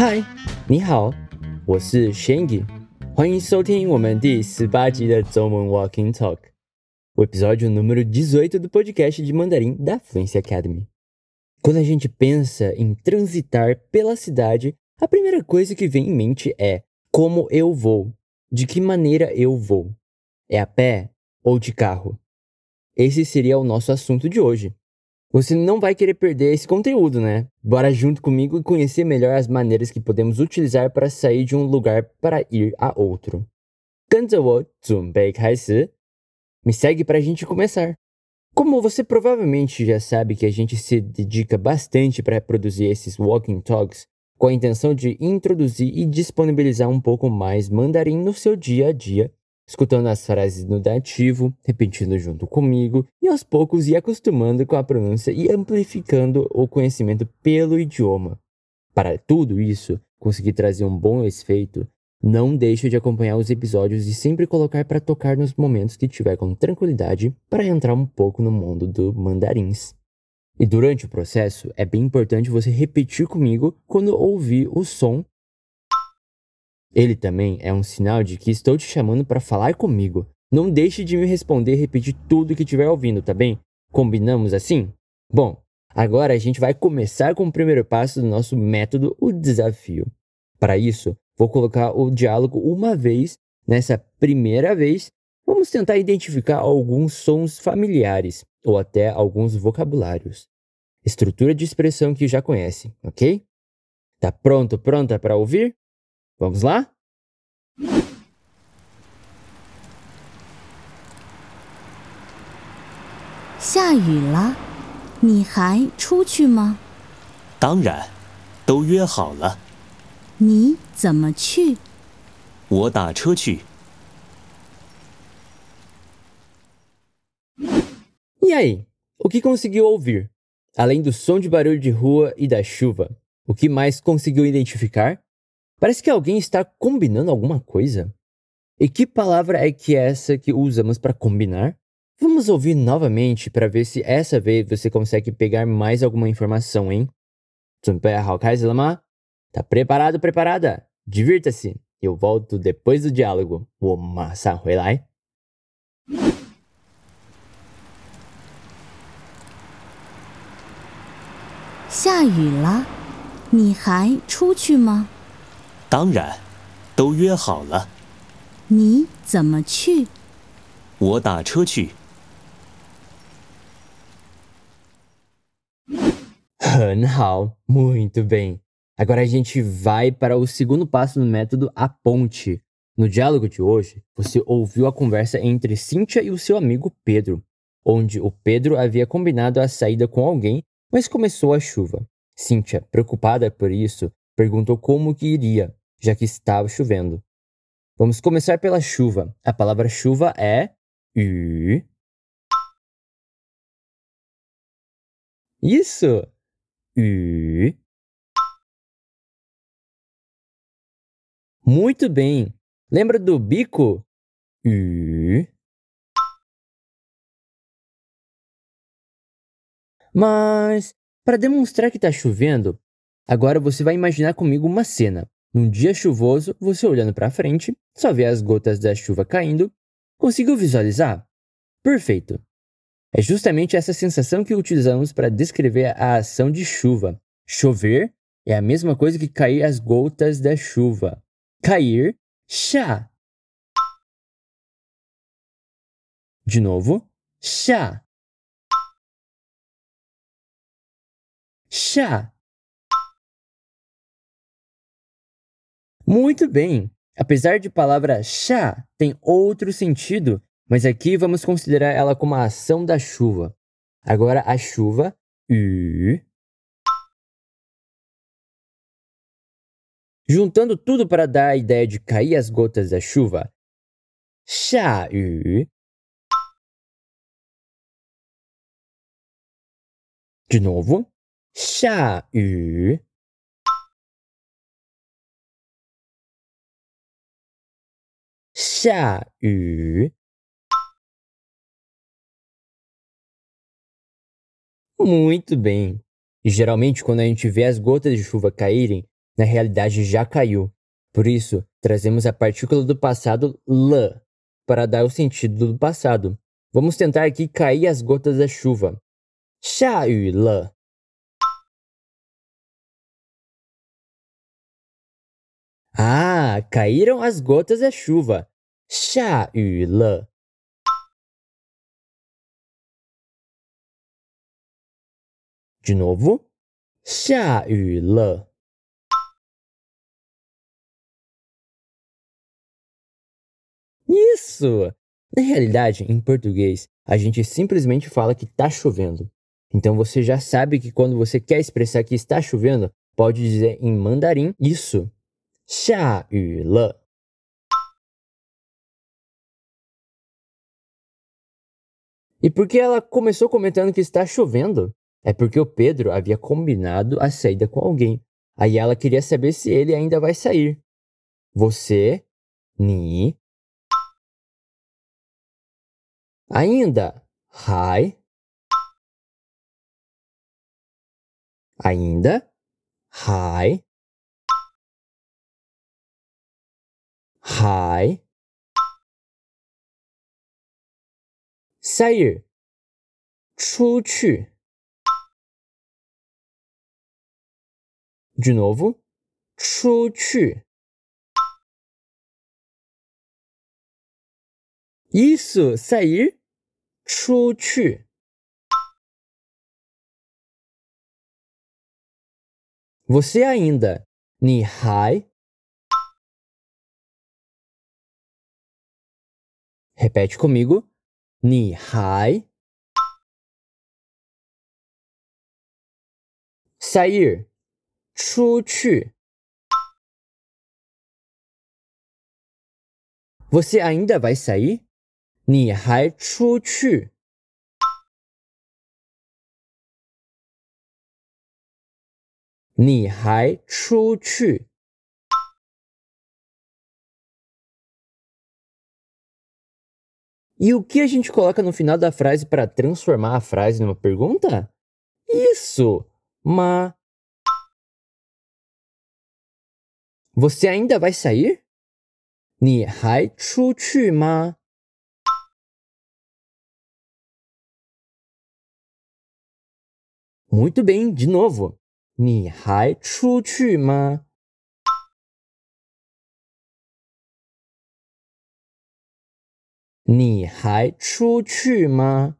嗨，你好，我是 Shang，欢迎收听我们第十八集的中文 Walking Talk, o episódio número 18 do podcast de mandarim da Fluency Academy. Quando a gente pensa em transitar pela cidade, a primeira coisa que vem em mente é como eu vou, de que maneira eu vou. É a pé ou de carro? Esse seria o nosso assunto de hoje. Você não vai querer perder esse conteúdo, né? Bora junto comigo e conhecer melhor as maneiras que podemos utilizar para sair de um lugar para ir a outro. 跟着我准备开始. Me segue para a gente começar. Como você provavelmente já sabe que a gente se dedica bastante para produzir esses walking talks com a intenção de introduzir e disponibilizar um pouco mais mandarim no seu dia a dia escutando as frases no dativo, repetindo junto comigo e aos poucos ir acostumando com a pronúncia e amplificando o conhecimento pelo idioma. Para tudo isso, conseguir trazer um bom efeito, não deixe de acompanhar os episódios e sempre colocar para tocar nos momentos que tiver com tranquilidade para entrar um pouco no mundo do mandarins. E durante o processo, é bem importante você repetir comigo quando ouvir o som ele também é um sinal de que estou te chamando para falar comigo. Não deixe de me responder e repetir tudo que estiver ouvindo, tá bem? Combinamos assim? Bom, agora a gente vai começar com o primeiro passo do nosso método, o desafio. Para isso, vou colocar o diálogo uma vez. Nessa primeira vez, vamos tentar identificar alguns sons familiares ou até alguns vocabulários. Estrutura de expressão que já conhece, ok? Tá pronto, pronta para ouvir? Vamos lá? 下雨了，你还出去吗？当然，都约好了。你怎么去？我打车去。E aí, o que conseguiu ouvir? Além do som de barulho de rua e da chuva, o que mais conseguiu identificar? Parece que alguém está combinando alguma coisa. E que palavra é que é essa que usamos para combinar? Vamos ouvir novamente para ver se essa vez você consegue pegar mais alguma informação, hein? Tá preparado, preparada? Divirta-se! Eu volto depois do diálogo. 我马上回来。下雨了，你还出去吗？ 当然，都约好了。你怎么去？我打车去。很好，muito bem. Agora a gente vai para o segundo passo no método A Ponte. No diálogo de hoje, você ouviu a conversa entre Cíntia e o seu amigo Pedro, onde o Pedro havia combinado a saída com alguém, mas começou a chuva. Cíntia, preocupada por isso, perguntou como que iria, já que estava chovendo. Vamos começar pela chuva. A palavra chuva é. Isso! Muito bem. Lembra do bico? Mas, para demonstrar que está chovendo, agora você vai imaginar comigo uma cena. Num dia chuvoso, você olhando para frente, só vê as gotas da chuva caindo. Conseguiu visualizar? Perfeito! É justamente essa sensação que utilizamos para descrever a ação de chuva. Chover é a mesma coisa que cair as gotas da chuva. Cair, chá. De novo, chá. Chá. Muito bem! Apesar de palavra chá tem outro sentido, mas aqui vamos considerar ela como a ação da chuva. Agora a chuva. Juntando tudo para dar a ideia de cair as gotas da chuva, chá yu. De novo, chá yu. 下雨。Muito bem. E geralmente, quando a gente vê as gotas de chuva caírem, na realidade já caiu. Por isso, trazemos a partícula do passado l para dar o sentido do passado. Vamos tentar aqui cair as gotas da chuva. 下雨了. Ah, caíram as gotas da chuva. 下雨了. De novo. 下雨了. Isso! Na realidade, em português, a gente simplesmente fala que está chovendo. Então você já sabe que quando você quer expressar que está chovendo, pode dizer em mandarim isso. 下雨了. E por que ela começou comentando que está chovendo? É porque o Pedro havia combinado a saída com alguém. Aí ela queria saber se ele ainda vai sair. Você, ni, ainda, hai, ainda, hai, hai, sair, 出去。De novo, 出去。Isso, sair, 出去。Você ainda, 你还 Repete comigo, 你还 sair 出去。Você ainda vai sair? 你还出去？你还出去 E o que a gente coloca no final da frase para transformar a frase numa pergunta? Isso! Ma. Você ainda vai sair? Ni hai chu chu ma? Muito bem, de novo. Ni hai chu chu ma? 你还出去吗？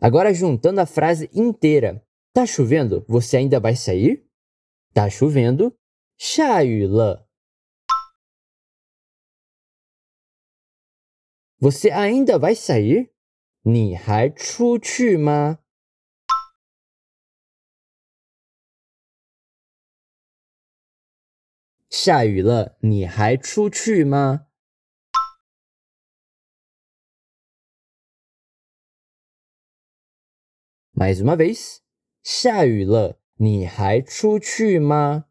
Agora juntando a frase inteira. Tá chovendo? Você ainda vai sair? Tá chovendo. 下雨了。Você ainda vai sair? 你还出去吗？ 下雨了，你还出去吗？Mais uma vez，下雨了，你还出去吗？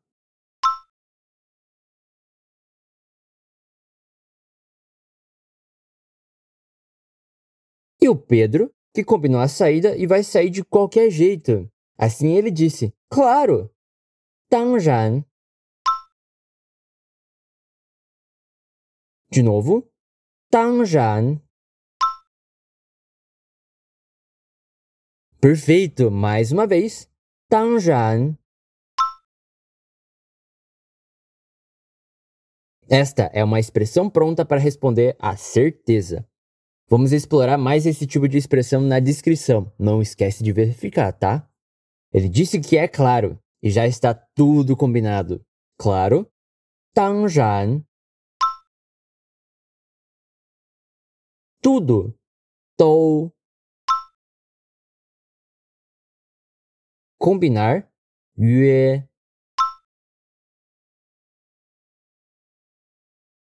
E o Pedro, que combinou a saída e vai sair de qualquer jeito. Assim ele disse: Claro! 当 De novo. Tangran. Perfeito. Mais uma vez. Tangran. Esta é uma expressão pronta para responder à certeza. Vamos explorar mais esse tipo de expressão na descrição. Não esquece de verificar, tá? Ele disse que é claro e já está tudo combinado. Claro, Tangran. tudo. Tou. Combinar. Yue.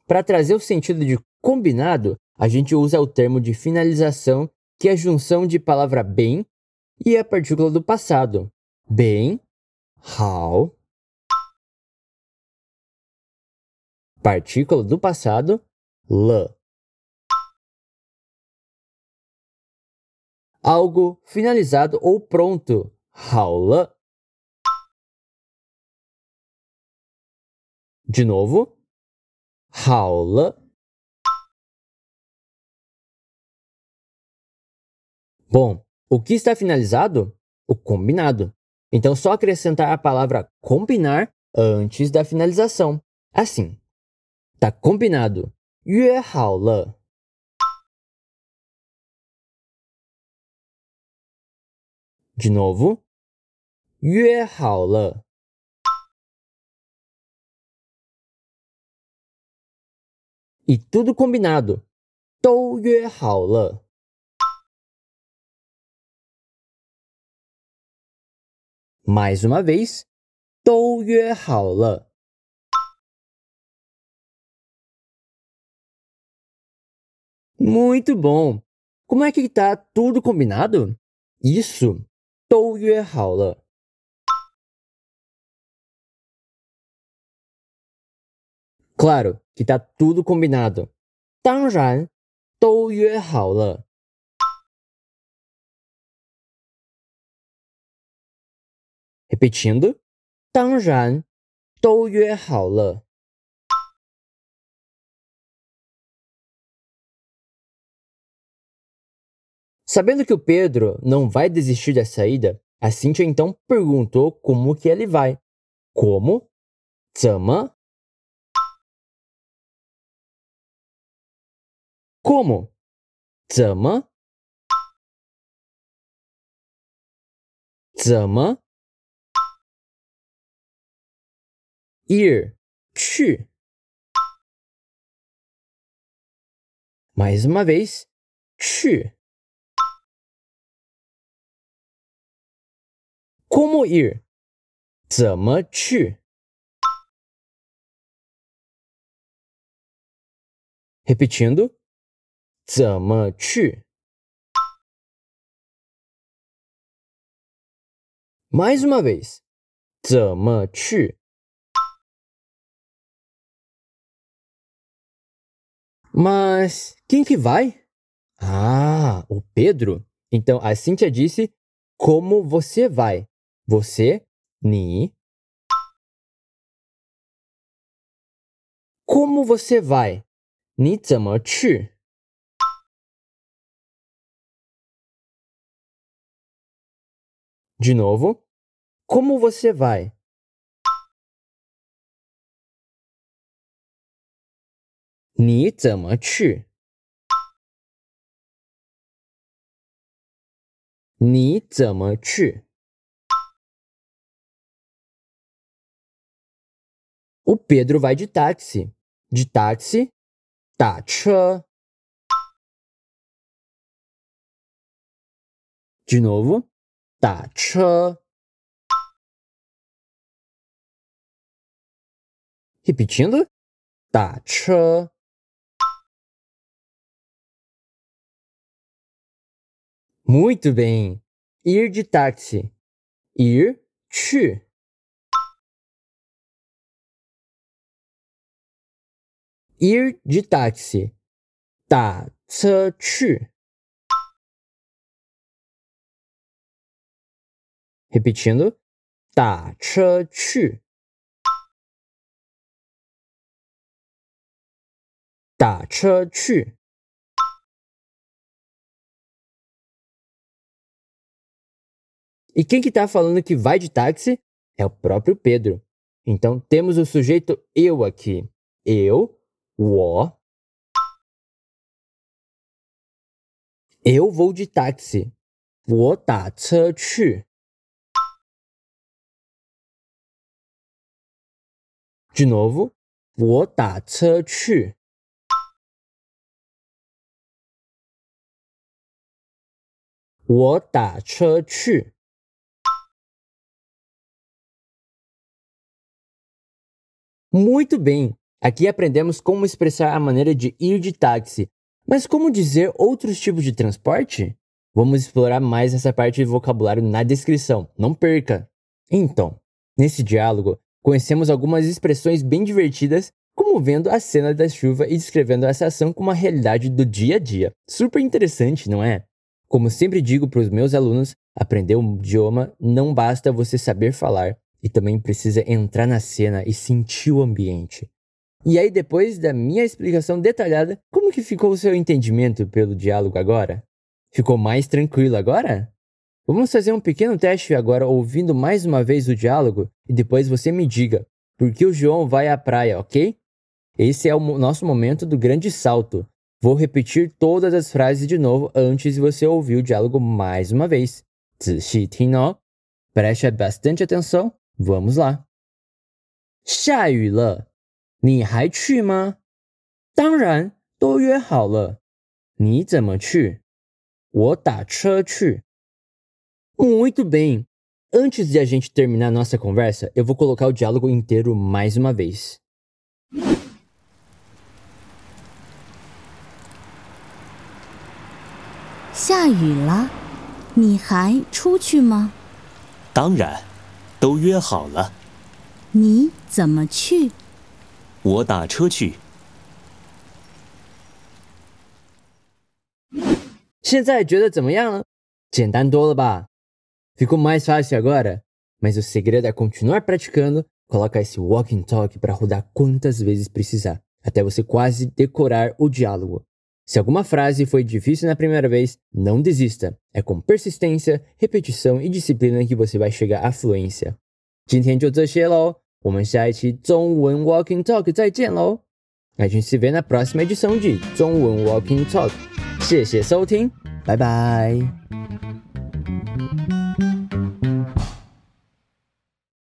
Para trazer o sentido de combinado, a gente usa o termo de finalização, que é a junção de palavra bem e a partícula do passado. Bem, how, Partícula do passado, le. algo finalizado ou pronto. 好了。De novo. 好了。Bom, o que está finalizado? O combinado. Então, só acrescentar a palavra combinar antes da finalização. Assim, tá combinado. 约好了。 De novo. 约好了。E tudo combinado. 都约好了。Mais uma vez. 都约好了。Muito bom! Como é que tá tudo combinado? Isso, 都约好了。Claro que tá tudo combinado. 当然，都约好了。Repetindo，当然，都约好了。 Sabendo que o Pedro não vai desistir da saída, a Cíntia então perguntou como que ele vai. Como? Zama? Como? Zama? Zama? Ir. Chi. Mais uma vez. Chi. Como ir? 怎么去? Repetindo. 怎么去? Mais uma vez. 怎么去? Mas quem que vai? Ah, o Pedro. Então a Cíntia disse como você vai. Você, ni. Como você vai? Ni? De novo. Como você vai? Ni zeme? Ni zeme qu? O Pedro vai de táxi. De táxi, taxa. De novo, taxa. Repetindo, taxa. Muito bem. Ir de táxi. Ir, 去。ir de táxi. Tá, chu. Repetindo. Tá, chu. Tá, chu. E quem que tá falando que vai de táxi é o próprio Pedro. Então temos o sujeito eu aqui. Eu 我. Eu vou de táxi. 我打车去. De novo, 我打车去.我打车去. Muito bem! Aqui aprendemos como expressar a maneira de ir de táxi. Mas como dizer outros tipos de transporte? Vamos explorar mais essa parte de vocabulário na descrição. Não perca! Então, nesse diálogo, conhecemos algumas expressões bem divertidas, como vendo a cena da chuva e descrevendo essa ação como uma realidade do dia a dia. Super interessante, não é? Como sempre digo para os meus alunos, aprender um idioma não basta você saber falar, e também precisa entrar na cena e sentir o ambiente. E aí, depois da minha explicação detalhada, como que ficou o seu entendimento pelo diálogo agora? Ficou mais tranquilo agora? Vamos fazer um pequeno teste agora ouvindo mais uma vez o diálogo e depois você me diga por que o João vai à praia, ok? Esse é o nosso momento do grande salto. Vou repetir todas as frases de novo antes de você ouvir o diálogo mais uma vez. 仔细听哦，preste bastante atenção Vamos lá。下雨了， 你还去吗？当然，都约好了。你怎么去？我打车去。Muito bem. Antes de a gente terminar nossa conversa, eu vou colocar o diálogo inteiro mais uma vez. 下雨了，你还出去吗？当然。都约好了。你怎么去？我打车去。现在觉得怎么样了？简单多了吧？Ficou mais fácil agora? Mas o segredo é continuar praticando, colocar esse walking talk para rodar quantas vezes precisar, até você quase decorar o diálogo. Se alguma frase foi difícil na primeira vez, não desista. É com persistência, repetição e disciplina que você vai chegar à fluência. 今天就这些喽， 我们下一期中文 Walking Talk 再见喽！爱群是 Vena Plus Major 生剧中文 Walking Talk，谢谢收听，拜拜。